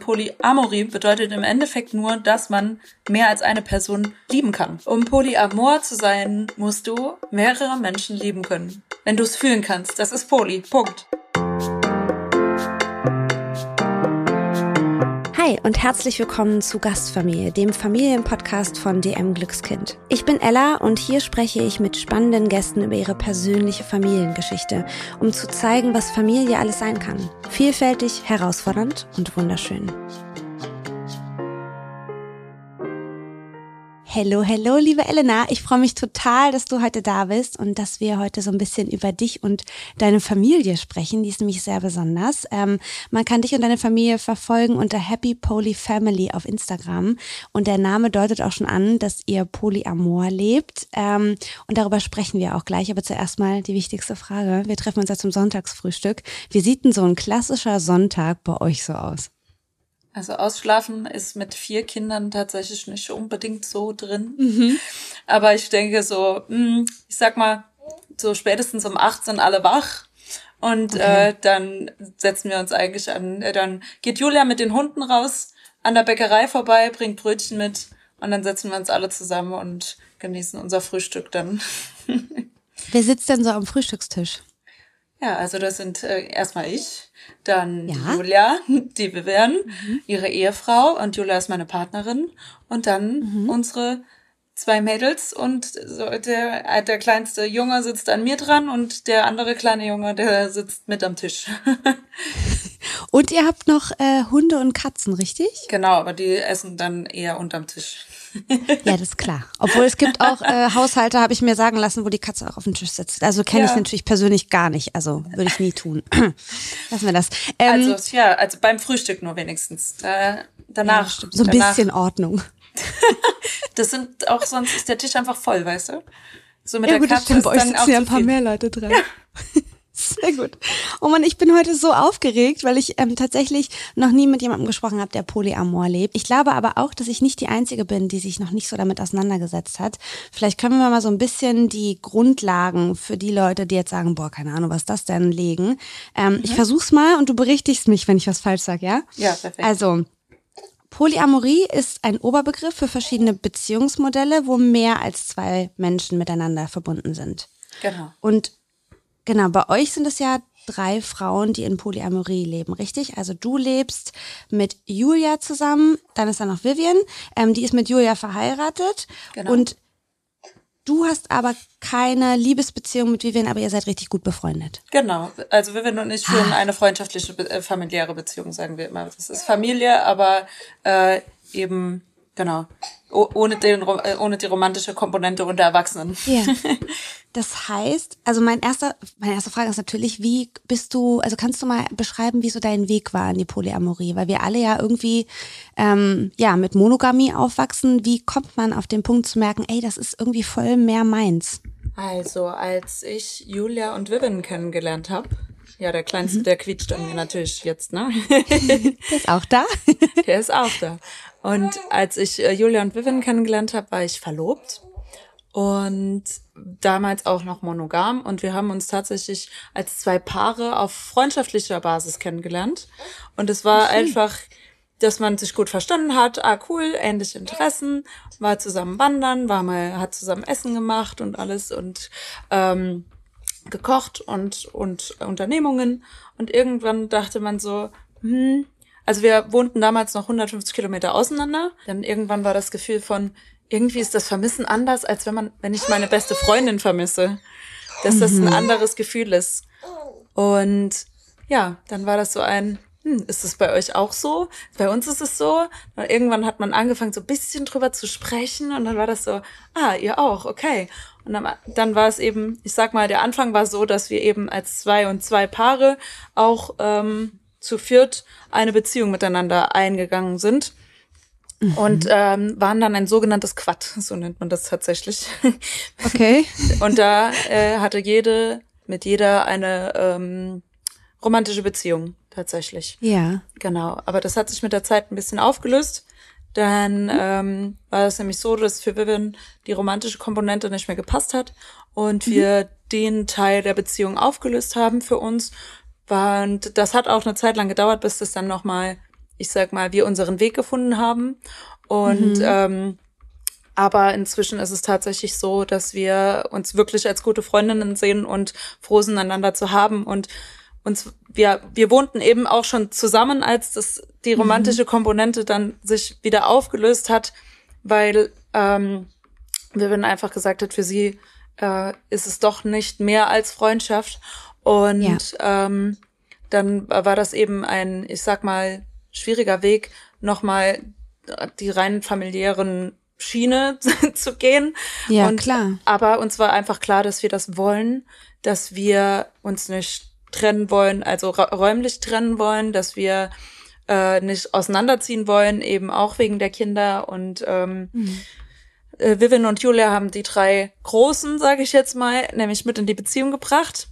Polyamorie bedeutet im Endeffekt nur, dass man mehr als eine Person lieben kann. Um Polyamor zu sein, musst du mehrere Menschen lieben können. Wenn du es fühlen kannst, das ist Poly. Punkt. Hi und herzlich willkommen zu Gastfamilie, dem Familienpodcast von DM Glückskind. Ich bin Ella und hier spreche ich mit spannenden Gästen über ihre persönliche Familiengeschichte, um zu zeigen, was Familie alles sein kann. Vielfältig, herausfordernd und wunderschön. Hello, hello, liebe Elena. Ich freue mich total, dass du heute da bist und dass wir heute so ein bisschen über dich und deine Familie sprechen. Die ist nämlich sehr besonders. Ähm, man kann dich und deine Familie verfolgen unter Happy Poly Family auf Instagram. Und der Name deutet auch schon an, dass ihr Polyamor lebt. Ähm, und darüber sprechen wir auch gleich. Aber zuerst mal die wichtigste Frage. Wir treffen uns ja zum Sonntagsfrühstück. Wie sieht denn so ein klassischer Sonntag bei euch so aus? Also ausschlafen ist mit vier Kindern tatsächlich nicht unbedingt so drin. Mhm. Aber ich denke so, hm, ich sag mal, so spätestens um acht sind alle wach. Und okay. äh, dann setzen wir uns eigentlich an, äh, dann geht Julia mit den Hunden raus an der Bäckerei vorbei, bringt Brötchen mit und dann setzen wir uns alle zusammen und genießen unser Frühstück dann. Wer sitzt denn so am Frühstückstisch? Ja, also das sind äh, erstmal ich, dann ja. Julia, die wir werden, mhm. ihre Ehefrau und Julia ist meine Partnerin und dann mhm. unsere zwei Mädels und so der, äh, der kleinste Junge sitzt an mir dran und der andere kleine Junge, der sitzt mit am Tisch. und ihr habt noch äh, Hunde und Katzen, richtig? Genau, aber die essen dann eher unterm Tisch. ja, das ist klar. Obwohl es gibt auch äh, Haushalte, habe ich mir sagen lassen, wo die Katze auch auf dem Tisch sitzt. Also kenne ja. ich natürlich persönlich gar nicht. Also würde ich nie tun. Lassen wir das. Ähm, also ja, also beim Frühstück nur wenigstens. Da, danach. Ja, so ein danach. bisschen Ordnung. Das sind auch sonst ist der Tisch einfach voll, weißt du? So mit ja, der gut, Katze stimmt, bei euch sitzen ja ein paar mehr Leute dran. Ja. Sehr gut. Oh man, ich bin heute so aufgeregt, weil ich ähm, tatsächlich noch nie mit jemandem gesprochen habe, der Polyamor lebt. Ich glaube aber auch, dass ich nicht die Einzige bin, die sich noch nicht so damit auseinandergesetzt hat. Vielleicht können wir mal so ein bisschen die Grundlagen für die Leute, die jetzt sagen, boah, keine Ahnung, was das denn, legen. Ähm, mhm. Ich versuch's mal und du berichtigst mich, wenn ich was falsch sage, ja? Ja, perfekt. Also, Polyamorie ist ein Oberbegriff für verschiedene Beziehungsmodelle, wo mehr als zwei Menschen miteinander verbunden sind. Genau. Und Genau, bei euch sind es ja drei Frauen, die in Polyamorie leben, richtig? Also du lebst mit Julia zusammen, dann ist da noch Vivian, ähm, die ist mit Julia verheiratet genau. und du hast aber keine Liebesbeziehung mit Vivian, aber ihr seid richtig gut befreundet. Genau, also Vivian und ich führen ah. eine freundschaftliche, äh, familiäre Beziehung, sagen wir immer. Das ist Familie, aber äh, eben Genau. ohne, den, äh, ohne die romantische Komponente unter Erwachsenen. Ja. Das heißt, also mein erster, meine erste Frage ist natürlich, wie bist du, also kannst du mal beschreiben, wie so dein Weg war in die Polyamorie? Weil wir alle ja irgendwie ähm, ja mit Monogamie aufwachsen. Wie kommt man auf den Punkt zu merken, ey, das ist irgendwie voll mehr meins? Also, als ich Julia und Vivian kennengelernt habe, ja, der Kleinste, mhm. der quietscht an mir natürlich jetzt, ne? der ist auch da. der ist auch da. Und als ich äh, Julia und Vivian kennengelernt habe, war ich verlobt und damals auch noch monogam und wir haben uns tatsächlich als zwei Paare auf freundschaftlicher Basis kennengelernt und es war einfach dass man sich gut verstanden hat, ah cool, ähnliche Interessen, war zusammen wandern, war mal, hat zusammen Essen gemacht und alles und ähm, gekocht und und Unternehmungen und irgendwann dachte man so, hm, also wir wohnten damals noch 150 Kilometer auseinander. Dann irgendwann war das Gefühl von, irgendwie ist das Vermissen anders, als wenn man, wenn ich meine beste Freundin vermisse. Dass das ein mhm. anderes Gefühl ist. Und ja, dann war das so ein, hm, ist es bei euch auch so? Bei uns ist es so. Und irgendwann hat man angefangen, so ein bisschen drüber zu sprechen und dann war das so, ah, ihr auch, okay. Und dann, dann war es eben, ich sag mal, der Anfang war so, dass wir eben als zwei und zwei Paare auch ähm, zu viert eine Beziehung miteinander eingegangen sind. Mhm. Und ähm, waren dann ein sogenanntes Quad, so nennt man das tatsächlich. Okay. und da äh, hatte jede mit jeder eine ähm, romantische Beziehung tatsächlich. Ja. Genau. Aber das hat sich mit der Zeit ein bisschen aufgelöst. Dann ähm, war es nämlich so, dass für Vivian die romantische Komponente nicht mehr gepasst hat und mhm. wir den Teil der Beziehung aufgelöst haben für uns und das hat auch eine Zeit lang gedauert, bis das dann nochmal ich sag mal, wir unseren Weg gefunden haben. Und mhm. ähm, aber inzwischen ist es tatsächlich so, dass wir uns wirklich als gute Freundinnen sehen und froh sind, einander zu haben. Und uns, wir, wir wohnten eben auch schon zusammen, als das, die mhm. romantische Komponente dann sich wieder aufgelöst hat, weil ähm, Vivian einfach gesagt hat, für sie äh, ist es doch nicht mehr als Freundschaft. Und ja. ähm, dann war das eben ein, ich sag mal, schwieriger Weg, nochmal die rein familiären Schiene zu gehen. Ja, und, klar. Aber uns war einfach klar, dass wir das wollen, dass wir uns nicht trennen wollen, also räumlich trennen wollen, dass wir äh, nicht auseinanderziehen wollen, eben auch wegen der Kinder. Und ähm, mhm. äh, Vivian und Julia haben die drei Großen, sage ich jetzt mal, nämlich mit in die Beziehung gebracht.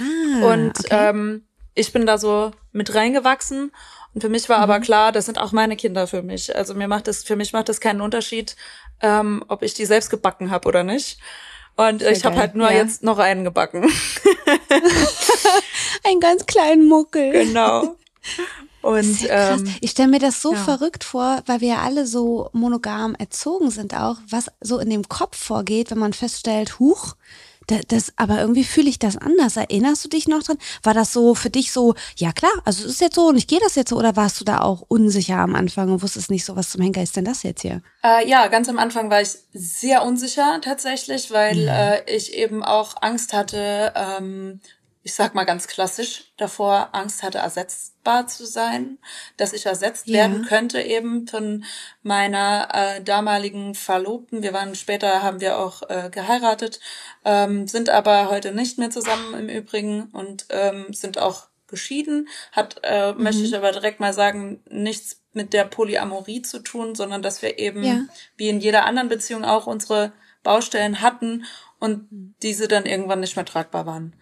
Ah, und okay. ähm, ich bin da so mit reingewachsen und für mich war mhm. aber klar, das sind auch meine Kinder für mich. Also mir macht das, für mich macht das keinen Unterschied, ähm, ob ich die selbst gebacken habe oder nicht. Und Sehr ich habe halt nur ja. jetzt noch einen gebacken. einen ganz kleinen Muckel. Genau. Und ähm, ich stelle mir das so ja. verrückt vor, weil wir ja alle so monogam erzogen sind auch, was so in dem Kopf vorgeht, wenn man feststellt, huch, das, das, aber irgendwie fühle ich das anders. Erinnerst du dich noch dran? War das so für dich so, ja klar, also es ist jetzt so und ich gehe das jetzt so oder warst du da auch unsicher am Anfang und wusstest nicht so, was zum Henker ist denn das jetzt hier? Äh, ja, ganz am Anfang war ich sehr unsicher tatsächlich, weil mhm. äh, ich eben auch Angst hatte, ähm, ich sag mal ganz klassisch, davor Angst hatte, ersetzbar zu sein, dass ich ersetzt ja. werden könnte eben von meiner äh, damaligen Verlobten. Wir waren später, haben wir auch äh, geheiratet, ähm, sind aber heute nicht mehr zusammen im Übrigen und ähm, sind auch geschieden. Hat, äh, mhm. möchte ich aber direkt mal sagen, nichts mit der Polyamorie zu tun, sondern dass wir eben, ja. wie in jeder anderen Beziehung auch, unsere Baustellen hatten und diese dann irgendwann nicht mehr tragbar waren.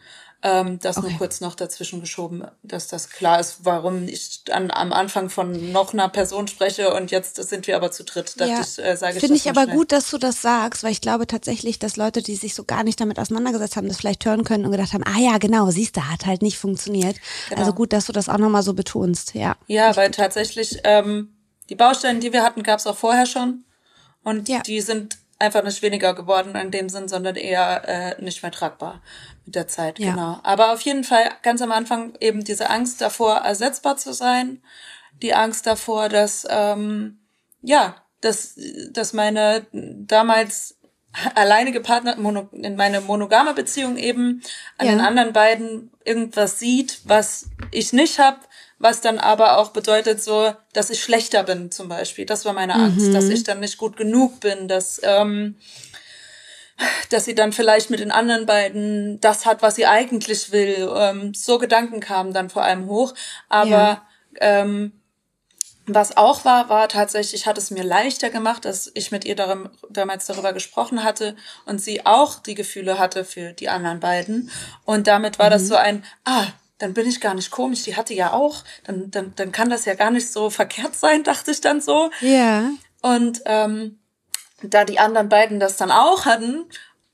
Ähm, das okay. nur kurz noch dazwischen geschoben, dass das klar ist, warum ich an, am Anfang von noch einer Person spreche und jetzt sind wir aber zu dritt. Ja, ich, äh, sage Finde ich aber schnell. gut, dass du das sagst, weil ich glaube tatsächlich, dass Leute, die sich so gar nicht damit auseinandergesetzt haben, das vielleicht hören können und gedacht haben, ah ja, genau, siehst du, hat halt nicht funktioniert. Genau. Also gut, dass du das auch nochmal so betonst, ja. Ja, weil gut. tatsächlich ähm, die Baustellen, die wir hatten, gab es auch vorher schon. Und ja. die sind einfach nicht weniger geworden in dem Sinn, sondern eher äh, nicht mehr tragbar mit der Zeit. Ja. Genau. Aber auf jeden Fall ganz am Anfang eben diese Angst davor, ersetzbar zu sein, die Angst davor, dass ähm, ja, dass dass meine damals alleinige Partner in meine monogame Beziehung eben an ja. den anderen beiden irgendwas sieht, was ich nicht habe, was dann aber auch bedeutet so, dass ich schlechter bin zum Beispiel. Das war meine Angst, mhm. dass ich dann nicht gut genug bin, dass ähm, dass sie dann vielleicht mit den anderen beiden das hat, was sie eigentlich will. Ähm, so Gedanken kamen dann vor allem hoch. Aber ja. ähm, was auch war, war tatsächlich, hat es mir leichter gemacht, dass ich mit ihr darum, damals darüber gesprochen hatte und sie auch die Gefühle hatte für die anderen beiden. Und damit war mhm. das so ein, ah, dann bin ich gar nicht komisch, die hatte ja auch, dann, dann, dann kann das ja gar nicht so verkehrt sein, dachte ich dann so. Ja. Und ähm, da die anderen beiden das dann auch hatten,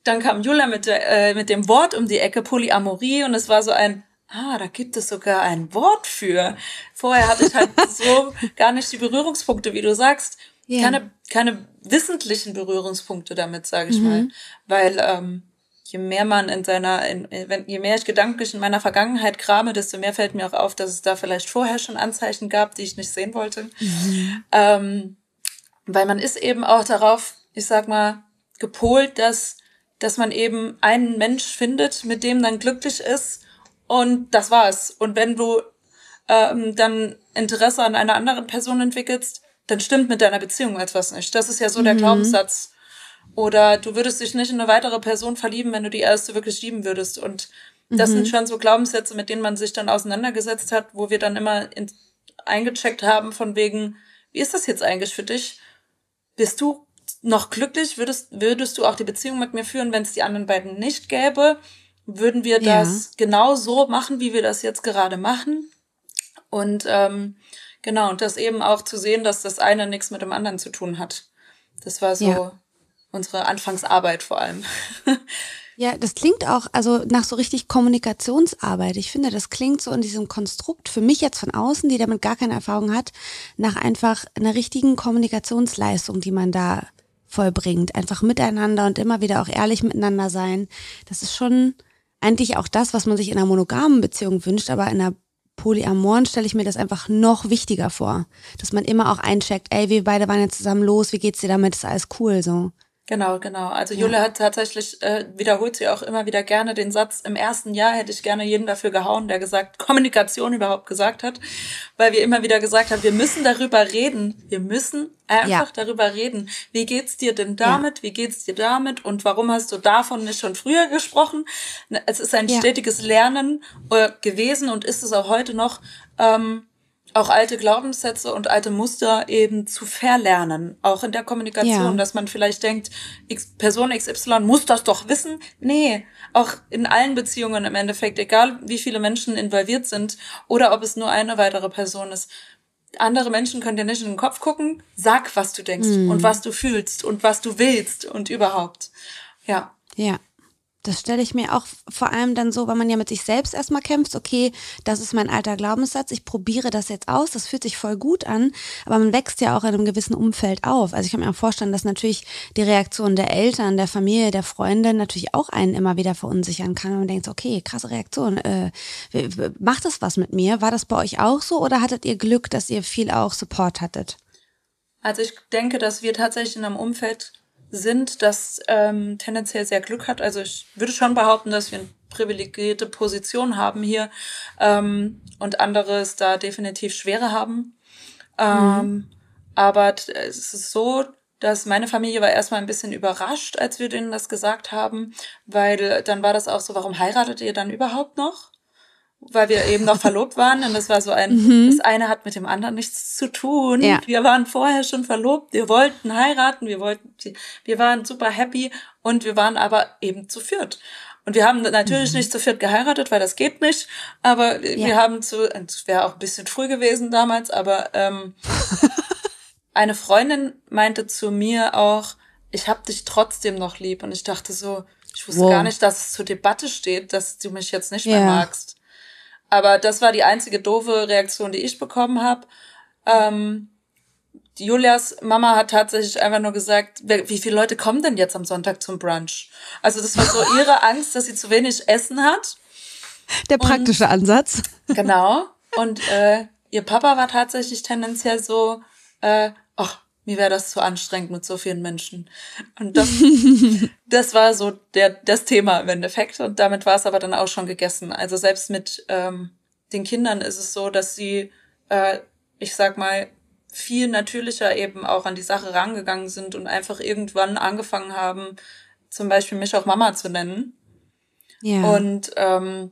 dann kam Julia mit, der, äh, mit dem Wort um die Ecke Polyamorie und es war so ein, ah, da gibt es sogar ein Wort für. Vorher hatte ich halt so gar nicht die Berührungspunkte, wie du sagst. Yeah. Keine, keine wissentlichen Berührungspunkte damit, sage ich mhm. mal. Weil ähm, je mehr man in seiner, in, je mehr ich gedanklich in meiner Vergangenheit krame, desto mehr fällt mir auch auf, dass es da vielleicht vorher schon Anzeichen gab, die ich nicht sehen wollte. Mhm. Ähm, weil man ist eben auch darauf, ich sag mal, gepolt, dass, dass man eben einen Mensch findet, mit dem dann glücklich ist und das war's. Und wenn du ähm, dann Interesse an einer anderen Person entwickelst, dann stimmt mit deiner Beziehung etwas nicht. Das ist ja so der mhm. Glaubenssatz oder du würdest dich nicht in eine weitere Person verlieben, wenn du die erste wirklich lieben würdest. Und das mhm. sind schon so Glaubenssätze, mit denen man sich dann auseinandergesetzt hat, wo wir dann immer in, eingecheckt haben von wegen, wie ist das jetzt eigentlich für dich? Bist du noch glücklich? Würdest, würdest du auch die Beziehung mit mir führen, wenn es die anderen beiden nicht gäbe? Würden wir das ja. genau so machen, wie wir das jetzt gerade machen? Und ähm, genau, und das eben auch zu sehen, dass das eine nichts mit dem anderen zu tun hat. Das war so ja unsere Anfangsarbeit vor allem. Ja, das klingt auch also nach so richtig Kommunikationsarbeit. Ich finde, das klingt so in diesem Konstrukt für mich jetzt von außen, die damit gar keine Erfahrung hat, nach einfach einer richtigen Kommunikationsleistung, die man da vollbringt. Einfach miteinander und immer wieder auch ehrlich miteinander sein. Das ist schon eigentlich auch das, was man sich in einer monogamen Beziehung wünscht, aber in einer Polyamoren stelle ich mir das einfach noch wichtiger vor. Dass man immer auch eincheckt, ey, wir beide waren jetzt zusammen los, wie geht's dir damit, ist alles cool, so. Genau, genau. Also ja. Jule hat tatsächlich, äh, wiederholt sie auch immer wieder gerne den Satz, im ersten Jahr hätte ich gerne jeden dafür gehauen, der gesagt, Kommunikation überhaupt gesagt hat, weil wir immer wieder gesagt haben, wir müssen darüber reden. Wir müssen einfach ja. darüber reden. Wie geht's dir denn damit? Ja. Wie geht's dir damit? Und warum hast du davon nicht schon früher gesprochen? Es ist ein stetiges Lernen äh, gewesen und ist es auch heute noch. Ähm, auch alte Glaubenssätze und alte Muster eben zu verlernen, auch in der Kommunikation, ja. dass man vielleicht denkt, X, Person XY muss das doch wissen. Nee, auch in allen Beziehungen im Endeffekt, egal wie viele Menschen involviert sind oder ob es nur eine weitere Person ist. Andere Menschen können dir nicht in den Kopf gucken, sag, was du denkst mhm. und was du fühlst und was du willst und überhaupt. Ja. Ja. Das stelle ich mir auch vor allem dann so, weil man ja mit sich selbst erstmal kämpft, okay, das ist mein alter Glaubenssatz, ich probiere das jetzt aus, das fühlt sich voll gut an, aber man wächst ja auch in einem gewissen Umfeld auf. Also ich kann mir auch vorstellen, dass natürlich die Reaktion der Eltern, der Familie, der Freunde natürlich auch einen immer wieder verunsichern kann. Und man denkt, okay, krasse Reaktion, äh, macht das was mit mir? War das bei euch auch so oder hattet ihr Glück, dass ihr viel auch Support hattet? Also ich denke, dass wir tatsächlich in einem Umfeld sind, das ähm, tendenziell sehr Glück hat. Also ich würde schon behaupten, dass wir eine privilegierte Position haben hier ähm, und andere es da definitiv schwerer haben. Ähm, mhm. Aber es ist so, dass meine Familie war erstmal ein bisschen überrascht, als wir denen das gesagt haben, weil dann war das auch so, warum heiratet ihr dann überhaupt noch? Weil wir eben noch verlobt waren und das war so ein, mhm. das eine hat mit dem anderen nichts zu tun. Ja. Wir waren vorher schon verlobt, wir wollten heiraten, wir wollten, wir waren super happy und wir waren aber eben zu viert. Und wir haben natürlich mhm. nicht zu viert geheiratet, weil das geht nicht. Aber ja. wir haben zu, es wäre auch ein bisschen früh gewesen damals, aber ähm, eine Freundin meinte zu mir auch, ich hab dich trotzdem noch lieb. Und ich dachte so, ich wusste wow. gar nicht, dass es zur Debatte steht, dass du mich jetzt nicht mehr magst. Aber das war die einzige doofe Reaktion, die ich bekommen habe. Ähm, Julias Mama hat tatsächlich einfach nur gesagt, wie viele Leute kommen denn jetzt am Sonntag zum Brunch? Also das war so ihre Angst, dass sie zu wenig Essen hat. Der praktische Und, Ansatz. Genau. Und äh, ihr Papa war tatsächlich tendenziell so, äh, ach, mir wäre das zu anstrengend mit so vielen Menschen. Und das, das war so der, das Thema im Endeffekt. Und damit war es aber dann auch schon gegessen. Also selbst mit ähm, den Kindern ist es so, dass sie, äh, ich sag mal, viel natürlicher eben auch an die Sache rangegangen sind und einfach irgendwann angefangen haben, zum Beispiel mich auch Mama zu nennen. Ja. Und ähm,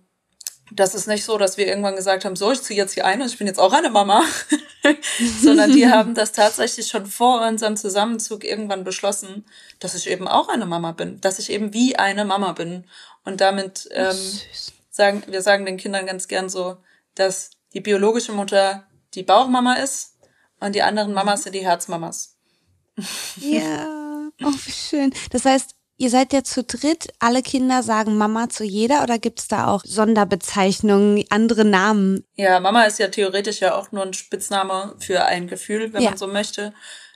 das ist nicht so, dass wir irgendwann gesagt haben, so, ich ziehe jetzt hier ein und ich bin jetzt auch eine Mama, sondern die haben das tatsächlich schon vor unserem Zusammenzug irgendwann beschlossen, dass ich eben auch eine Mama bin, dass ich eben wie eine Mama bin. Und damit ähm, sagen, wir sagen den Kindern ganz gern so, dass die biologische Mutter die Bauchmama ist und die anderen Mamas sind die Herzmamas. Ja, oh, wie schön. Das heißt, Ihr seid ja zu dritt, alle Kinder sagen Mama zu jeder oder gibt es da auch Sonderbezeichnungen, andere Namen? Ja, Mama ist ja theoretisch ja auch nur ein Spitzname für ein Gefühl, wenn ja. man so möchte.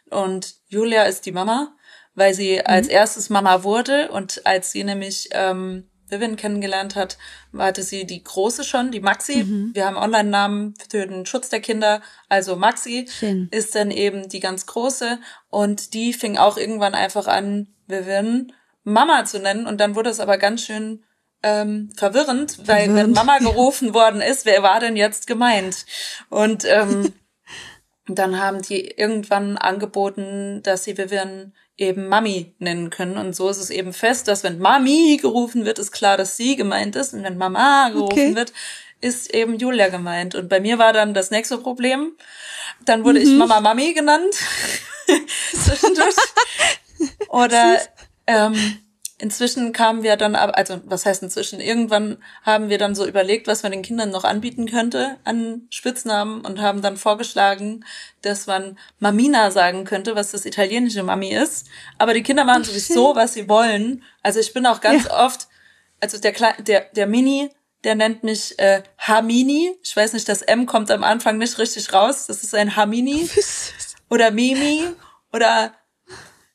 Und Julia ist die Mama, weil sie mhm. als erstes Mama wurde und als sie nämlich ähm, Vivian kennengelernt hat, hatte sie die Große schon, die Maxi. Mhm. Wir haben Online-Namen für den Schutz der Kinder. Also Maxi Schön. ist dann eben die ganz Große und die fing auch irgendwann einfach an, Vivian Mama zu nennen. Und dann wurde es aber ganz schön ähm, verwirrend, weil verwirrend. wenn Mama gerufen worden ist, wer war denn jetzt gemeint? Und ähm, dann haben die irgendwann angeboten, dass sie Vivian eben Mami nennen können. Und so ist es eben fest, dass wenn Mami gerufen wird, ist klar, dass sie gemeint ist. Und wenn Mama gerufen okay. wird, ist eben Julia gemeint. Und bei mir war dann das nächste Problem. Dann wurde mhm. ich Mama Mami genannt. Zwischendurch. Oder ähm, inzwischen kamen wir dann, also was heißt inzwischen, irgendwann haben wir dann so überlegt, was man den Kindern noch anbieten könnte an Spitznamen und haben dann vorgeschlagen, dass man Mamina sagen könnte, was das italienische Mami ist. Aber die Kinder machen sowieso, was sie wollen. Also ich bin auch ganz ja. oft also der, Kle der, der Mini, der nennt mich äh, Hamini. Ich weiß nicht, das M kommt am Anfang nicht richtig raus. Das ist ein Hamini. Oder Mimi. Oder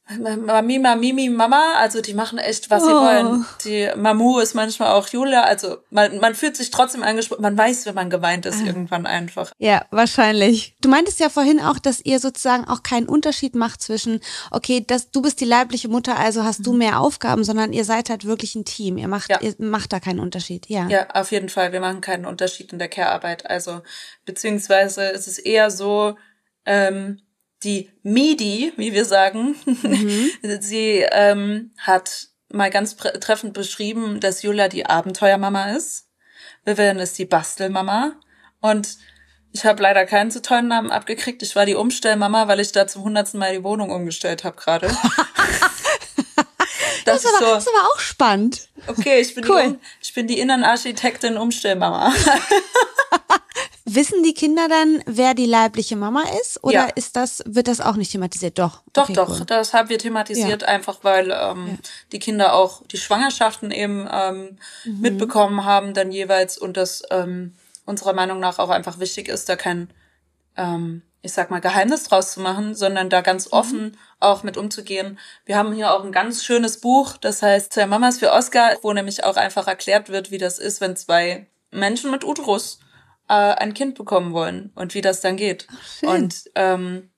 Mama, Mimi, Mama, also die machen echt, was oh. sie wollen. Die Mamu ist manchmal auch Julia, also man, man fühlt sich trotzdem angesprochen, man weiß, wenn man geweint ist, ah. irgendwann einfach. Ja, wahrscheinlich. Du meintest ja vorhin auch, dass ihr sozusagen auch keinen Unterschied macht zwischen, okay, das, du bist die leibliche Mutter, also hast mhm. du mehr Aufgaben, sondern ihr seid halt wirklich ein Team. Ihr macht, ja. ihr macht da keinen Unterschied, ja. Ja, auf jeden Fall. Wir machen keinen Unterschied in der Care-Arbeit. Also, beziehungsweise ist es eher so, ähm, die Midi, wie wir sagen, mhm. sie ähm, hat mal ganz treffend beschrieben, dass Julia die Abenteuermama ist. Vivian ist die Bastelmama. Und ich habe leider keinen zu tollen Namen abgekriegt. Ich war die Umstellmama, weil ich da zum hundertsten Mal die Wohnung umgestellt habe gerade. das, das, ist aber, so, das ist aber auch spannend. Okay, ich bin, cool. die, ich bin die Innenarchitektin Umstellmama. Wissen die Kinder dann, wer die leibliche Mama ist? Oder ja. ist das, wird das auch nicht thematisiert? Doch. Doch, okay, doch. Cool. Das haben wir thematisiert, ja. einfach weil ähm, ja. die Kinder auch die Schwangerschaften eben ähm, mhm. mitbekommen haben, dann jeweils und das ähm, unserer Meinung nach auch einfach wichtig ist, da kein, ähm, ich sag mal, Geheimnis draus zu machen, sondern da ganz mhm. offen mhm. auch mit umzugehen. Wir haben hier auch ein ganz schönes Buch, das heißt Zwei Mamas für Oscar, wo nämlich auch einfach erklärt wird, wie das ist, wenn zwei Menschen mit Uterus äh, ein Kind bekommen wollen und wie das dann geht. Ach, und ähm,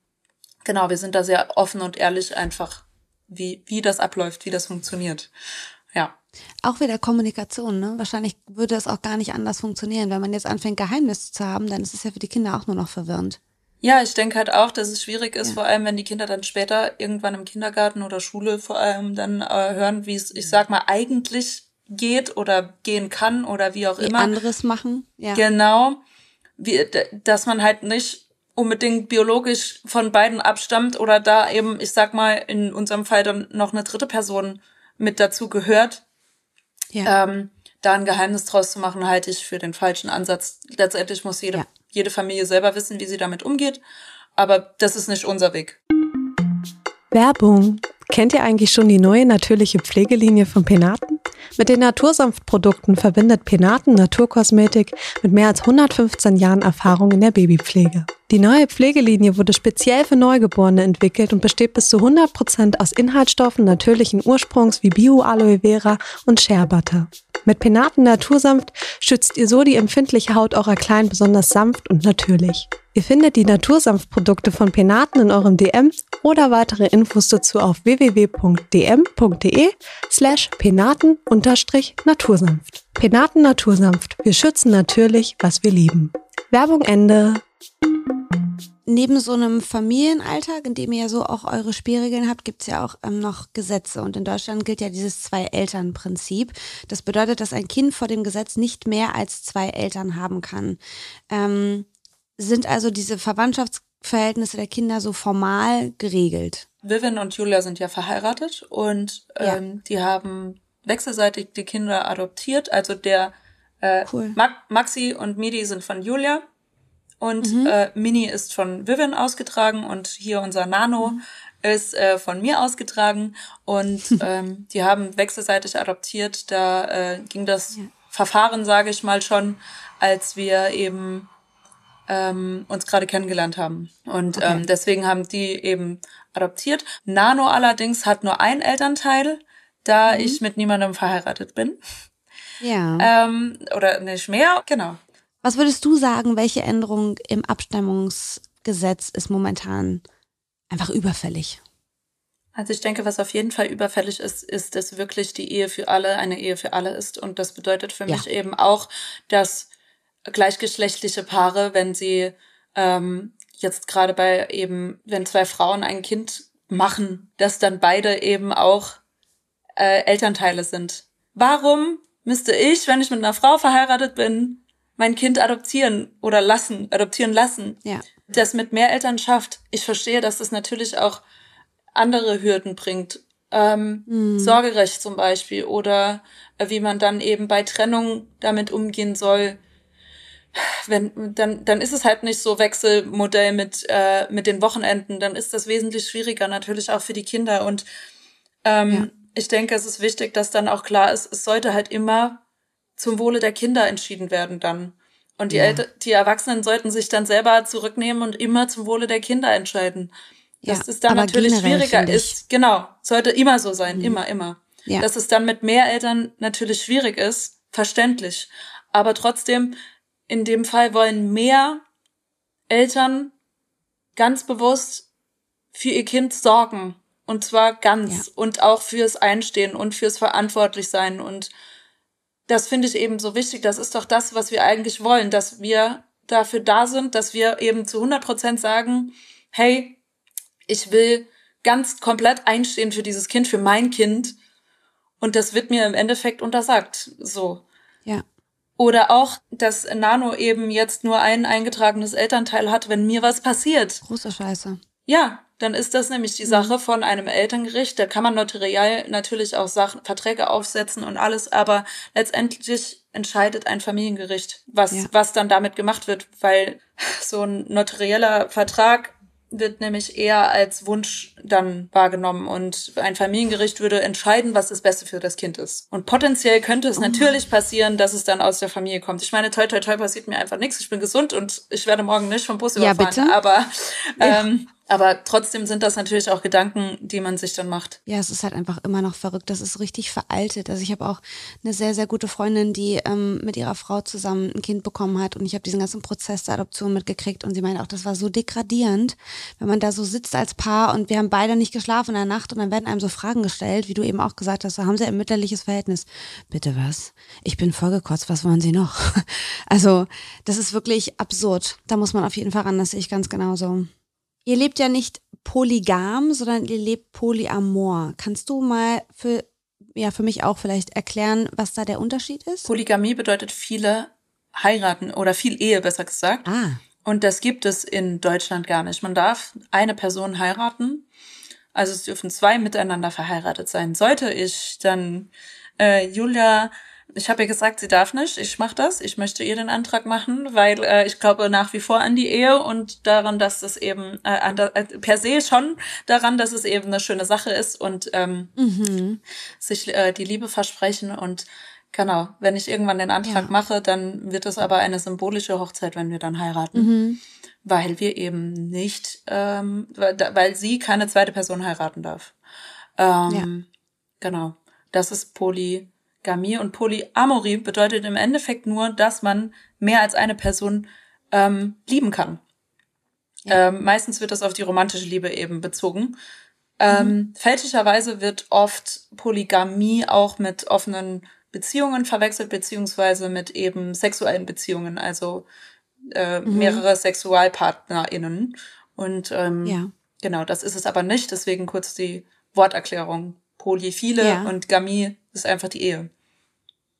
genau, wir sind da sehr offen und ehrlich einfach, wie, wie das abläuft, wie das funktioniert. Ja. Auch wieder Kommunikation, ne? Wahrscheinlich würde das auch gar nicht anders funktionieren. Wenn man jetzt anfängt, Geheimnisse zu haben, dann ist es ja für die Kinder auch nur noch verwirrend. Ja, ich denke halt auch, dass es schwierig ist, ja. vor allem wenn die Kinder dann später irgendwann im Kindergarten oder Schule vor allem dann äh, hören, wie es, ich sag mal, eigentlich geht oder gehen kann oder wie auch wie immer. anderes machen, ja. Genau. Wie, dass man halt nicht unbedingt biologisch von beiden abstammt oder da eben, ich sag mal, in unserem Fall dann noch eine dritte Person mit dazu gehört. Ja. Ähm, da ein Geheimnis draus zu machen, halte ich für den falschen Ansatz. Letztendlich muss jede, ja. jede Familie selber wissen, wie sie damit umgeht. Aber das ist nicht unser Weg. Werbung. Kennt ihr eigentlich schon die neue natürliche Pflegelinie von Penaten? Mit den Natursanftprodukten verbindet Penaten Naturkosmetik mit mehr als 115 Jahren Erfahrung in der Babypflege. Die neue Pflegelinie wurde speziell für Neugeborene entwickelt und besteht bis zu 100 Prozent aus Inhaltsstoffen natürlichen Ursprungs wie Bio-Aloe Vera und Shea Butter. Mit Penaten Natursanft schützt ihr so die empfindliche Haut eurer Kleinen besonders sanft und natürlich. Ihr findet die Natursanftprodukte von Penaten in eurem DM oder weitere Infos dazu auf www.dm.de slash penaten-natursanft. Penaten Natursanft. Wir schützen natürlich, was wir lieben. Werbung Ende neben so einem Familienalltag, in dem ihr ja so auch eure Spielregeln habt, gibt's ja auch ähm, noch Gesetze. Und in Deutschland gilt ja dieses Zwei-Eltern-Prinzip. Das bedeutet, dass ein Kind vor dem Gesetz nicht mehr als zwei Eltern haben kann. Ähm, sind also diese Verwandtschaftsverhältnisse der Kinder so formal geregelt? Vivian und Julia sind ja verheiratet und ähm, ja. die haben wechselseitig die Kinder adoptiert. Also der äh, cool. Maxi und Midi sind von Julia und mhm. äh, Mini ist von Vivian ausgetragen und hier unser Nano mhm. ist äh, von mir ausgetragen. Und ähm, die haben wechselseitig adoptiert. Da äh, ging das ja. Verfahren, sage ich mal schon, als wir eben ähm, uns gerade kennengelernt haben. Und okay. ähm, deswegen haben die eben adoptiert. Nano allerdings hat nur ein Elternteil, da mhm. ich mit niemandem verheiratet bin. Ja. Ähm, oder nicht mehr, genau. Was würdest du sagen, welche Änderung im Abstammungsgesetz ist momentan einfach überfällig? Also ich denke, was auf jeden Fall überfällig ist, ist, dass wirklich die Ehe für alle eine Ehe für alle ist. Und das bedeutet für ja. mich eben auch, dass gleichgeschlechtliche Paare, wenn sie ähm, jetzt gerade bei eben, wenn zwei Frauen ein Kind machen, dass dann beide eben auch äh, Elternteile sind. Warum müsste ich, wenn ich mit einer Frau verheiratet bin, mein Kind adoptieren oder lassen, adoptieren lassen. Ja. Das mit Mehrelternschaft, ich verstehe, dass das natürlich auch andere Hürden bringt. Ähm, mhm. Sorgerecht zum Beispiel oder äh, wie man dann eben bei Trennung damit umgehen soll. Wenn, dann, dann ist es halt nicht so Wechselmodell mit, äh, mit den Wochenenden, dann ist das wesentlich schwieriger natürlich auch für die Kinder und ähm, ich denke, es ist wichtig, dass dann auch klar ist, es sollte halt immer zum Wohle der Kinder entschieden werden dann. Und die, ja. Eltern, die Erwachsenen sollten sich dann selber zurücknehmen und immer zum Wohle der Kinder entscheiden. Dass ja, es dann natürlich schwieriger ist. Genau, sollte immer so sein, mhm. immer, immer. Ja. Dass es dann mit mehr Eltern natürlich schwierig ist, verständlich. Aber trotzdem, in dem Fall wollen mehr Eltern ganz bewusst für ihr Kind sorgen. Und zwar ganz. Ja. Und auch fürs Einstehen und fürs Verantwortlichsein. Und das finde ich eben so wichtig. Das ist doch das, was wir eigentlich wollen, dass wir dafür da sind, dass wir eben zu 100 Prozent sagen, hey, ich will ganz komplett einstehen für dieses Kind, für mein Kind. Und das wird mir im Endeffekt untersagt. So. Ja. Oder auch, dass Nano eben jetzt nur ein eingetragenes Elternteil hat, wenn mir was passiert. Große Scheiße. Ja, dann ist das nämlich die Sache mhm. von einem Elterngericht. Da kann man notariell natürlich auch Sachen, Verträge aufsetzen und alles, aber letztendlich entscheidet ein Familiengericht, was, ja. was dann damit gemacht wird, weil so ein notarieller Vertrag wird nämlich eher als Wunsch dann wahrgenommen und ein Familiengericht würde entscheiden, was das Beste für das Kind ist. Und potenziell könnte es oh. natürlich passieren, dass es dann aus der Familie kommt. Ich meine, toi toi toi passiert mir einfach nichts. Ich bin gesund und ich werde morgen nicht vom Bus ja, überfahren. Bitte? Aber ähm, aber trotzdem sind das natürlich auch Gedanken, die man sich dann macht. Ja, es ist halt einfach immer noch verrückt. Das ist richtig veraltet. Also ich habe auch eine sehr, sehr gute Freundin, die ähm, mit ihrer Frau zusammen ein Kind bekommen hat und ich habe diesen ganzen Prozess der Adoption mitgekriegt und sie meinte auch, das war so degradierend, wenn man da so sitzt als Paar und wir haben beide nicht geschlafen in der Nacht und dann werden einem so Fragen gestellt, wie du eben auch gesagt hast, so haben sie ein mütterliches Verhältnis. Bitte was? Ich bin vollgekotzt, was wollen sie noch? Also das ist wirklich absurd. Da muss man auf jeden Fall ran, das sehe ich ganz genauso. Ihr lebt ja nicht polygam, sondern ihr lebt polyamor. Kannst du mal für, ja, für mich auch vielleicht erklären, was da der Unterschied ist? Polygamie bedeutet viele heiraten oder viel Ehe, besser gesagt. Ah. Und das gibt es in Deutschland gar nicht. Man darf eine Person heiraten. Also es dürfen zwei miteinander verheiratet sein. Sollte ich dann äh, Julia ich habe ihr gesagt, sie darf nicht. Ich mache das. Ich möchte ihr den Antrag machen, weil äh, ich glaube nach wie vor an die Ehe und daran, dass es eben äh, an äh, per se schon daran, dass es eben eine schöne Sache ist und ähm, mhm. sich äh, die Liebe versprechen und Genau, wenn ich irgendwann den Antrag ja. mache, dann wird es aber eine symbolische Hochzeit, wenn wir dann heiraten. Mhm. Weil wir eben nicht, ähm, weil sie keine zweite Person heiraten darf. Ähm, ja. Genau. Das ist Poly Polygamie und Polyamorie bedeutet im Endeffekt nur, dass man mehr als eine Person ähm, lieben kann. Ja. Ähm, meistens wird das auf die romantische Liebe eben bezogen. Ähm, mhm. Fälschlicherweise wird oft Polygamie auch mit offenen Beziehungen verwechselt, beziehungsweise mit eben sexuellen Beziehungen, also äh, mhm. mehrere SexualpartnerInnen. Und ähm, ja. genau, das ist es aber nicht. Deswegen kurz die Worterklärung. Polyphile ja. und Gamie ist einfach die Ehe.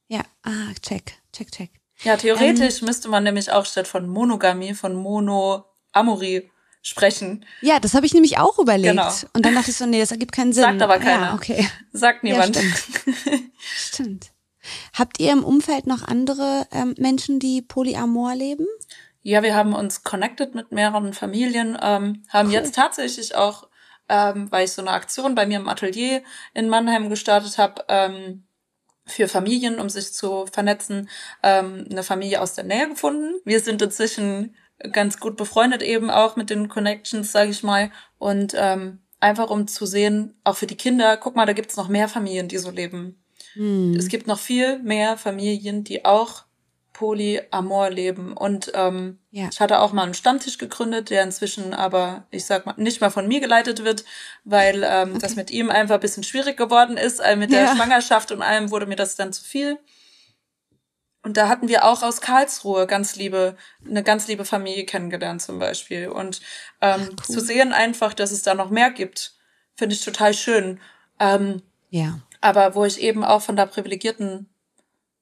Ja, ah, check, check, check. Ja, theoretisch ähm, müsste man nämlich auch statt von Monogamie von Monoamorie sprechen. Ja, das habe ich nämlich auch überlegt. Genau. Und dann dachte ich so, nee, das ergibt keinen Sinn. Sagt aber keiner. Ja, okay. Sagt niemand. Ja, stimmt. stimmt. Habt ihr im Umfeld noch andere ähm, Menschen, die polyamor leben? Ja, wir haben uns connected mit mehreren Familien, ähm, haben cool. jetzt tatsächlich auch, ähm, weil ich so eine Aktion bei mir im Atelier in Mannheim gestartet habe, ähm, für Familien, um sich zu vernetzen, ähm, eine Familie aus der Nähe gefunden. Wir sind inzwischen ganz gut befreundet eben auch mit den Connections, sage ich mal. Und ähm, einfach um zu sehen, auch für die Kinder, guck mal, da gibt's noch mehr Familien, die so leben. Hm. Es gibt noch viel mehr Familien, die auch Polyamor leben. Und ähm, ja. ich hatte auch mal einen Stammtisch gegründet, der inzwischen aber, ich sag mal, nicht mal von mir geleitet wird, weil ähm, okay. das mit ihm einfach ein bisschen schwierig geworden ist. Also mit der ja. Schwangerschaft und allem wurde mir das dann zu viel. Und da hatten wir auch aus Karlsruhe ganz liebe, eine ganz liebe Familie kennengelernt zum Beispiel. Und ähm, Ach, cool. zu sehen einfach, dass es da noch mehr gibt, finde ich total schön. Ähm, ja. Aber wo ich eben auch von der privilegierten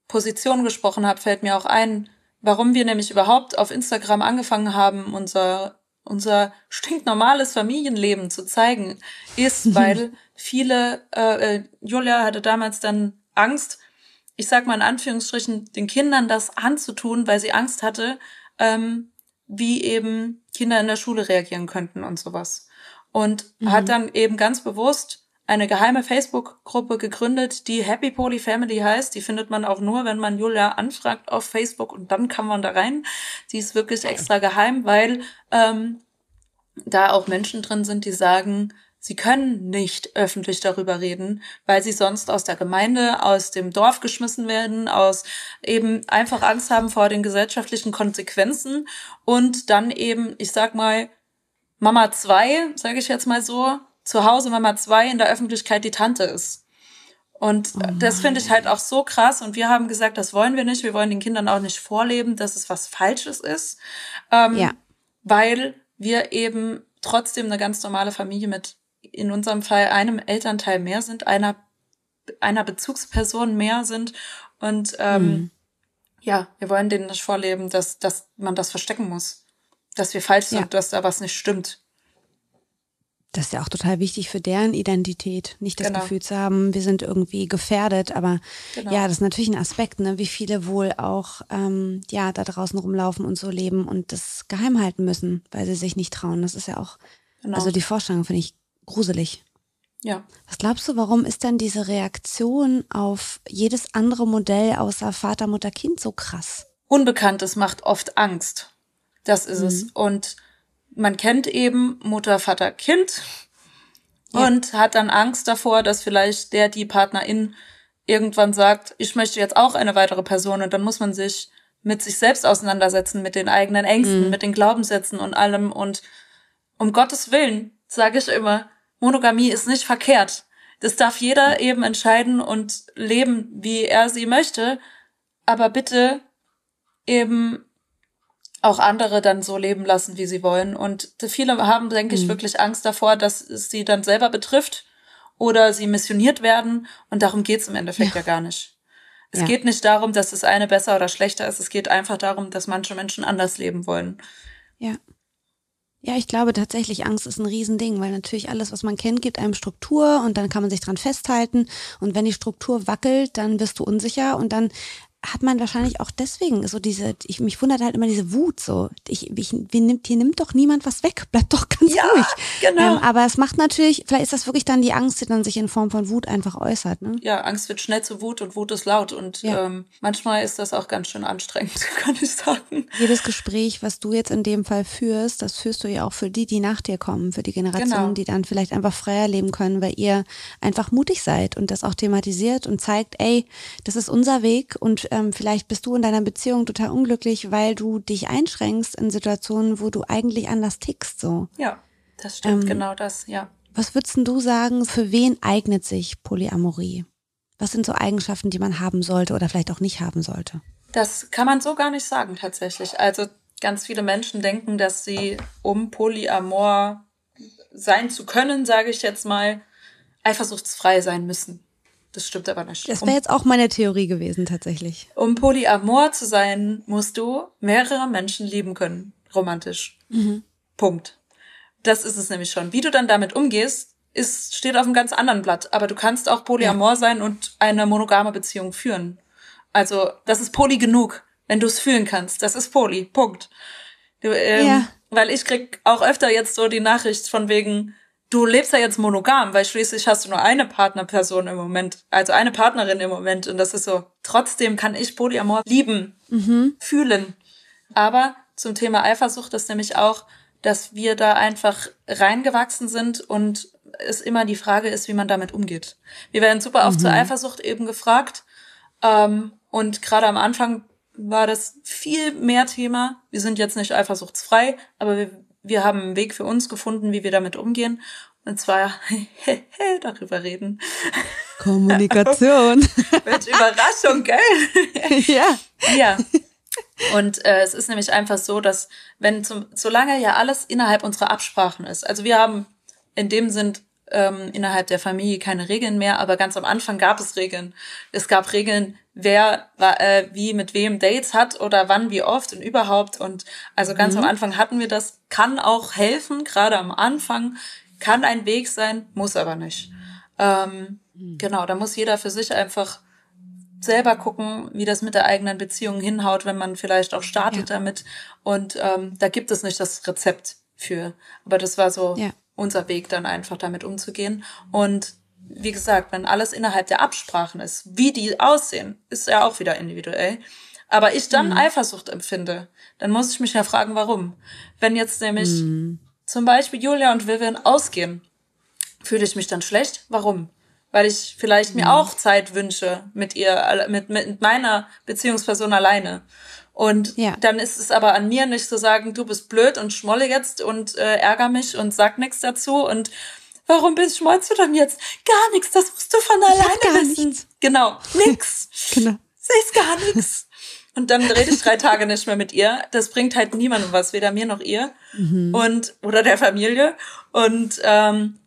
Position gesprochen habe, fällt mir auch ein, warum wir nämlich überhaupt auf Instagram angefangen haben, unser unser stinknormales Familienleben zu zeigen, ist, weil viele, äh, äh, Julia hatte damals dann Angst, ich sag mal in Anführungsstrichen, den Kindern das anzutun, weil sie Angst hatte, ähm, wie eben Kinder in der Schule reagieren könnten und sowas. Und mhm. hat dann eben ganz bewusst eine geheime Facebook-Gruppe gegründet, die Happy Poly Family heißt. Die findet man auch nur, wenn man Julia anfragt auf Facebook und dann kann man da rein. Die ist wirklich extra geheim, weil ähm, da auch Menschen drin sind, die sagen, sie können nicht öffentlich darüber reden, weil sie sonst aus der Gemeinde, aus dem Dorf geschmissen werden, aus eben einfach Angst haben vor den gesellschaftlichen Konsequenzen und dann eben, ich sag mal, Mama zwei, sage ich jetzt mal so, zu Hause Mama zwei in der Öffentlichkeit die Tante ist. Und oh das finde ich halt auch so krass. Und wir haben gesagt, das wollen wir nicht. Wir wollen den Kindern auch nicht vorleben, dass es was Falsches ist. Ähm, ja. Weil wir eben trotzdem eine ganz normale Familie mit, in unserem Fall, einem Elternteil mehr sind, einer, einer Bezugsperson mehr sind. Und ähm, mhm. ja, wir wollen denen nicht vorleben, dass, dass man das verstecken muss. Dass wir falsch sind, ja. dass da was nicht stimmt. Das ist ja auch total wichtig für deren Identität, nicht das genau. Gefühl zu haben, wir sind irgendwie gefährdet. Aber genau. ja, das ist natürlich ein Aspekt, ne, wie viele wohl auch ähm, ja da draußen rumlaufen und so leben und das geheim halten müssen, weil sie sich nicht trauen. Das ist ja auch, genau. also die Vorstellung finde ich gruselig. Ja. Was glaubst du, warum ist denn diese Reaktion auf jedes andere Modell außer Vater, Mutter, Kind so krass? Unbekanntes macht oft Angst. Das ist mhm. es. Und man kennt eben Mutter, Vater, Kind ja. und hat dann Angst davor, dass vielleicht der, die Partnerin irgendwann sagt, ich möchte jetzt auch eine weitere Person und dann muss man sich mit sich selbst auseinandersetzen, mit den eigenen Ängsten, mhm. mit den Glaubenssätzen und allem und um Gottes Willen sage ich immer, Monogamie ist nicht verkehrt. Das darf jeder eben entscheiden und leben, wie er sie möchte, aber bitte eben auch andere dann so leben lassen, wie sie wollen. Und viele haben, denke ich, mhm. wirklich Angst davor, dass es sie dann selber betrifft oder sie missioniert werden. Und darum geht's im Endeffekt ja, ja gar nicht. Es ja. geht nicht darum, dass das eine besser oder schlechter ist. Es geht einfach darum, dass manche Menschen anders leben wollen. Ja. Ja, ich glaube tatsächlich, Angst ist ein Riesending, weil natürlich alles, was man kennt, gibt einem Struktur und dann kann man sich dran festhalten. Und wenn die Struktur wackelt, dann wirst du unsicher und dann hat man wahrscheinlich auch deswegen so diese, ich, mich wundert halt immer diese Wut so. Ich, ich, wie nimmt, hier nimmt doch niemand was weg, bleibt doch ganz ja, ruhig. Genau. Ähm, aber es macht natürlich, vielleicht ist das wirklich dann die Angst, die dann sich in Form von Wut einfach äußert. Ne? Ja, Angst wird schnell zu Wut und Wut ist laut und ja. ähm, manchmal ist das auch ganz schön anstrengend, kann ich sagen. Jedes Gespräch, was du jetzt in dem Fall führst, das führst du ja auch für die, die nach dir kommen, für die Generation, genau. die dann vielleicht einfach freier leben können, weil ihr einfach mutig seid und das auch thematisiert und zeigt, ey, das ist unser Weg und ähm, vielleicht bist du in deiner Beziehung total unglücklich, weil du dich einschränkst in Situationen, wo du eigentlich anders tickst, so. Ja, das stimmt, ähm, genau das, ja. Was würdest du sagen, für wen eignet sich Polyamorie? Was sind so Eigenschaften, die man haben sollte oder vielleicht auch nicht haben sollte? Das kann man so gar nicht sagen, tatsächlich. Also ganz viele Menschen denken, dass sie, um Polyamor sein zu können, sage ich jetzt mal, eifersuchtsfrei sein müssen. Das stimmt aber nicht. Das wäre jetzt auch meine Theorie gewesen, tatsächlich. Um Polyamor zu sein, musst du mehrere Menschen lieben können. Romantisch. Mhm. Punkt. Das ist es nämlich schon. Wie du dann damit umgehst, ist, steht auf einem ganz anderen Blatt. Aber du kannst auch Polyamor ja. sein und eine monogame Beziehung führen. Also, das ist Poly genug, wenn du es fühlen kannst. Das ist Poly. Punkt. Du, ähm, ja. Weil ich krieg auch öfter jetzt so die Nachricht von wegen, du lebst ja jetzt monogam, weil schließlich hast du nur eine Partnerperson im Moment, also eine Partnerin im Moment. Und das ist so, trotzdem kann ich Polyamor lieben, mhm. fühlen. Aber zum Thema Eifersucht ist nämlich auch, dass wir da einfach reingewachsen sind und es immer die Frage ist, wie man damit umgeht. Wir werden super oft mhm. zur Eifersucht eben gefragt. Ähm, und gerade am Anfang war das viel mehr Thema. Wir sind jetzt nicht eifersuchtsfrei, aber wir wir haben einen Weg für uns gefunden, wie wir damit umgehen. Und zwar darüber reden. Kommunikation. Mit Überraschung, gell? ja. Ja. Und äh, es ist nämlich einfach so, dass wenn zum, solange ja alles innerhalb unserer Absprachen ist, also wir haben in dem Sinn ähm, innerhalb der Familie keine Regeln mehr, aber ganz am Anfang gab es Regeln. Es gab Regeln, wer äh, wie mit wem Dates hat oder wann wie oft und überhaupt. Und also ganz mhm. am Anfang hatten wir das, kann auch helfen, gerade am Anfang, kann ein Weg sein, muss aber nicht. Ähm, mhm. Genau, da muss jeder für sich einfach selber gucken, wie das mit der eigenen Beziehung hinhaut, wenn man vielleicht auch startet ja. damit. Und ähm, da gibt es nicht das Rezept für. Aber das war so ja. Unser Weg, dann einfach damit umzugehen. Und wie gesagt, wenn alles innerhalb der Absprachen ist, wie die aussehen, ist ja auch wieder individuell. Aber ich dann mhm. Eifersucht empfinde, dann muss ich mich ja fragen, warum. Wenn jetzt nämlich mhm. zum Beispiel Julia und Vivian ausgehen, fühle ich mich dann schlecht? Warum? Weil ich vielleicht mhm. mir auch Zeit wünsche mit ihr, mit, mit meiner Beziehungsperson alleine. Und ja. dann ist es aber an mir nicht zu sagen, du bist blöd und schmolle jetzt und äh, ärger mich und sag nichts dazu und warum bist schmollst du dann jetzt? Gar nichts, das musst du von alleine gar wissen. Nichts. Genau, nix. genau. Sie ist gar nichts. Und dann rede ich drei Tage nicht mehr mit ihr. Das bringt halt niemandem was, weder mir noch ihr mhm. und oder der Familie. Und ähm,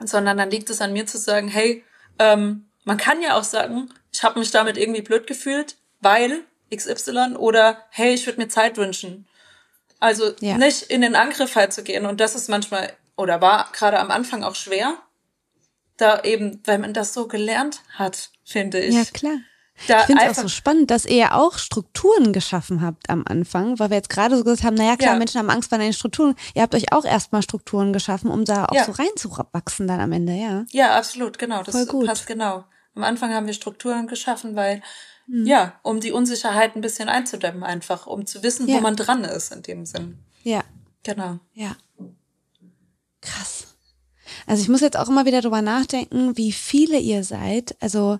sondern dann liegt es an mir zu sagen, hey, ähm, man kann ja auch sagen, ich habe mich damit irgendwie blöd gefühlt, weil XY oder hey, ich würde mir Zeit wünschen. Also ja. nicht in den Angriff halt zu gehen. Und das ist manchmal oder war gerade am Anfang auch schwer. Da eben, weil man das so gelernt hat, finde ich. Ja, klar. Da ich finde es auch so spannend, dass ihr ja auch Strukturen geschaffen habt am Anfang, weil wir jetzt gerade so gesagt haben, naja klar, ja. Menschen haben Angst vor den Strukturen. Ihr habt euch auch erstmal Strukturen geschaffen, um da auch ja. so reinzuwachsen dann am Ende, ja. Ja, absolut, genau. Das passt genau. Am Anfang haben wir Strukturen geschaffen, weil, mhm. ja, um die Unsicherheit ein bisschen einzudämmen einfach, um zu wissen, ja. wo man dran ist in dem Sinn. Ja. Genau. Ja. Krass. Also ich muss jetzt auch immer wieder drüber nachdenken, wie viele ihr seid. Also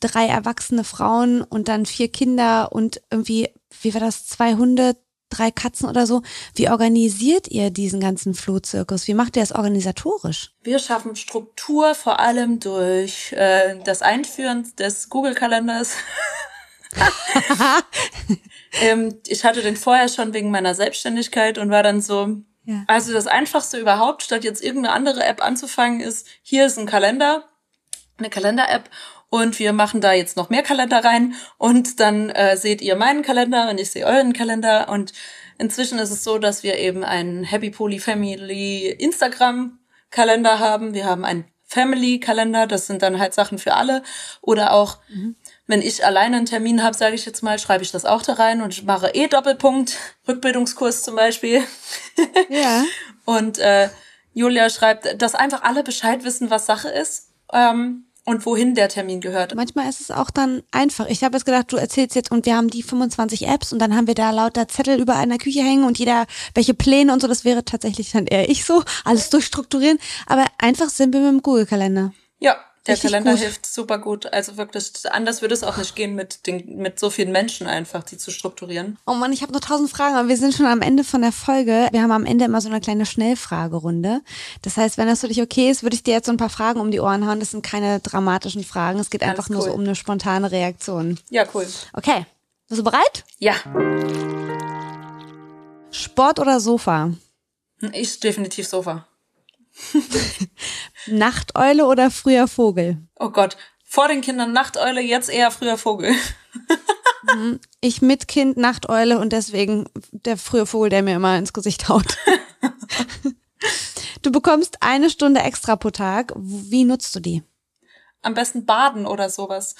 drei erwachsene Frauen und dann vier Kinder und irgendwie, wie war das, zwei Hunde, drei Katzen oder so. Wie organisiert ihr diesen ganzen Flohzirkus? Wie macht ihr das organisatorisch? Wir schaffen Struktur vor allem durch äh, das Einführen des Google-Kalenders. ähm, ich hatte den vorher schon wegen meiner Selbstständigkeit und war dann so, ja. also das Einfachste überhaupt, statt jetzt irgendeine andere App anzufangen, ist, hier ist ein Kalender, eine Kalender-App und wir machen da jetzt noch mehr Kalender rein und dann äh, seht ihr meinen Kalender und ich sehe euren Kalender und inzwischen ist es so, dass wir eben einen Happy Poly Family Instagram Kalender haben. Wir haben einen Family Kalender, das sind dann halt Sachen für alle oder auch mhm. wenn ich alleine einen Termin habe, sage ich jetzt mal, schreibe ich das auch da rein und ich mache eh Doppelpunkt Rückbildungskurs zum Beispiel. Ja. und äh, Julia schreibt, dass einfach alle Bescheid wissen, was Sache ist. Ähm, und wohin der Termin gehört. Manchmal ist es auch dann einfach. Ich habe jetzt gedacht, du erzählst jetzt und wir haben die 25 Apps und dann haben wir da lauter Zettel überall in der Küche hängen und jeder welche Pläne und so. Das wäre tatsächlich dann eher ich so, alles durchstrukturieren. Aber einfach sind wir mit dem Google-Kalender. Ja, der Richtig Kalender gut. hilft super gut. Also wirklich, anders würde es auch nicht gehen mit, den, mit so vielen Menschen einfach, die zu strukturieren. Oh Mann, ich habe noch tausend Fragen, aber wir sind schon am Ende von der Folge. Wir haben am Ende immer so eine kleine Schnellfragerunde. Das heißt, wenn das für dich okay ist, würde ich dir jetzt so ein paar Fragen um die Ohren hauen. Das sind keine dramatischen Fragen. Es geht Alles einfach cool. nur so um eine spontane Reaktion. Ja, cool. Okay. Bist du bereit? Ja. Sport oder Sofa? Ich definitiv Sofa. Nachteule oder früher Vogel? Oh Gott, vor den Kindern Nachteule, jetzt eher früher Vogel. Mhm. ich mit Kind Nachteule und deswegen der frühe Vogel, der mir immer ins Gesicht haut. Du bekommst eine Stunde extra pro Tag. Wie nutzt du die? Am besten baden oder sowas.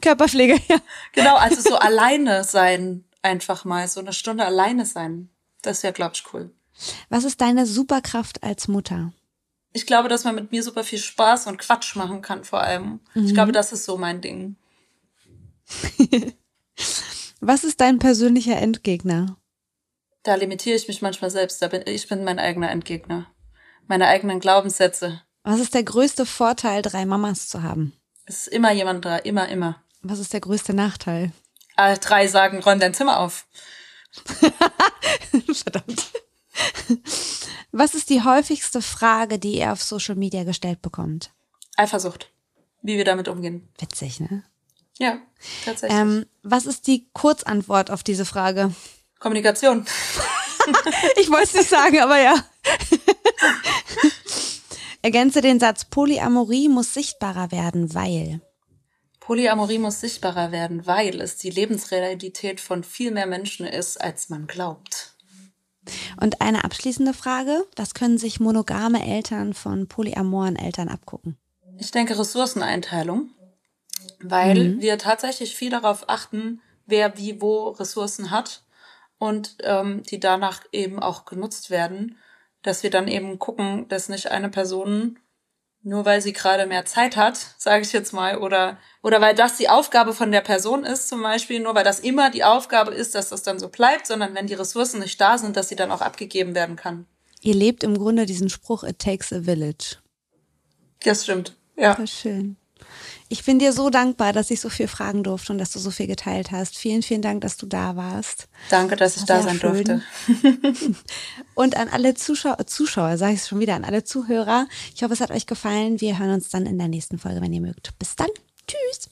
Körperpflege, ja. Genau, also so alleine sein, einfach mal. So eine Stunde alleine sein. Das wäre, glaube ich, cool. Was ist deine Superkraft als Mutter? Ich glaube, dass man mit mir super viel Spaß und Quatsch machen kann, vor allem. Mhm. Ich glaube, das ist so mein Ding. Was ist dein persönlicher Endgegner? Da limitiere ich mich manchmal selbst. Da bin, ich bin mein eigener Endgegner. Meine eigenen Glaubenssätze. Was ist der größte Vorteil, drei Mamas zu haben? Es ist immer jemand da, immer, immer. Was ist der größte Nachteil? Alle drei sagen, räum dein Zimmer auf. Verdammt. Was ist die häufigste Frage, die ihr auf Social Media gestellt bekommt? Eifersucht. Wie wir damit umgehen. Witzig, ne? Ja, tatsächlich. Ähm, was ist die Kurzantwort auf diese Frage? Kommunikation. ich wollte es nicht sagen, aber ja. Ergänze den Satz, Polyamorie muss sichtbarer werden, weil. Polyamorie muss sichtbarer werden, weil es die Lebensrealität von viel mehr Menschen ist, als man glaubt. Und eine abschließende Frage, was können sich monogame Eltern von polyamoren Eltern abgucken? Ich denke Ressourceneinteilung, weil mhm. wir tatsächlich viel darauf achten, wer wie wo Ressourcen hat und ähm, die danach eben auch genutzt werden, dass wir dann eben gucken, dass nicht eine Person nur weil sie gerade mehr Zeit hat, sage ich jetzt mal, oder oder weil das die Aufgabe von der Person ist, zum Beispiel, nur weil das immer die Aufgabe ist, dass das dann so bleibt, sondern wenn die Ressourcen nicht da sind, dass sie dann auch abgegeben werden kann. Ihr lebt im Grunde diesen Spruch, it takes a village. Das stimmt, ja. Voll schön. Ich bin dir so dankbar, dass ich so viel fragen durfte und dass du so viel geteilt hast. Vielen, vielen Dank, dass du da warst. Danke, dass ich da sein schön. durfte. und an alle Zuschauer, Zuschauer sage ich es schon wieder, an alle Zuhörer. Ich hoffe, es hat euch gefallen. Wir hören uns dann in der nächsten Folge, wenn ihr mögt. Bis dann. Tschüss.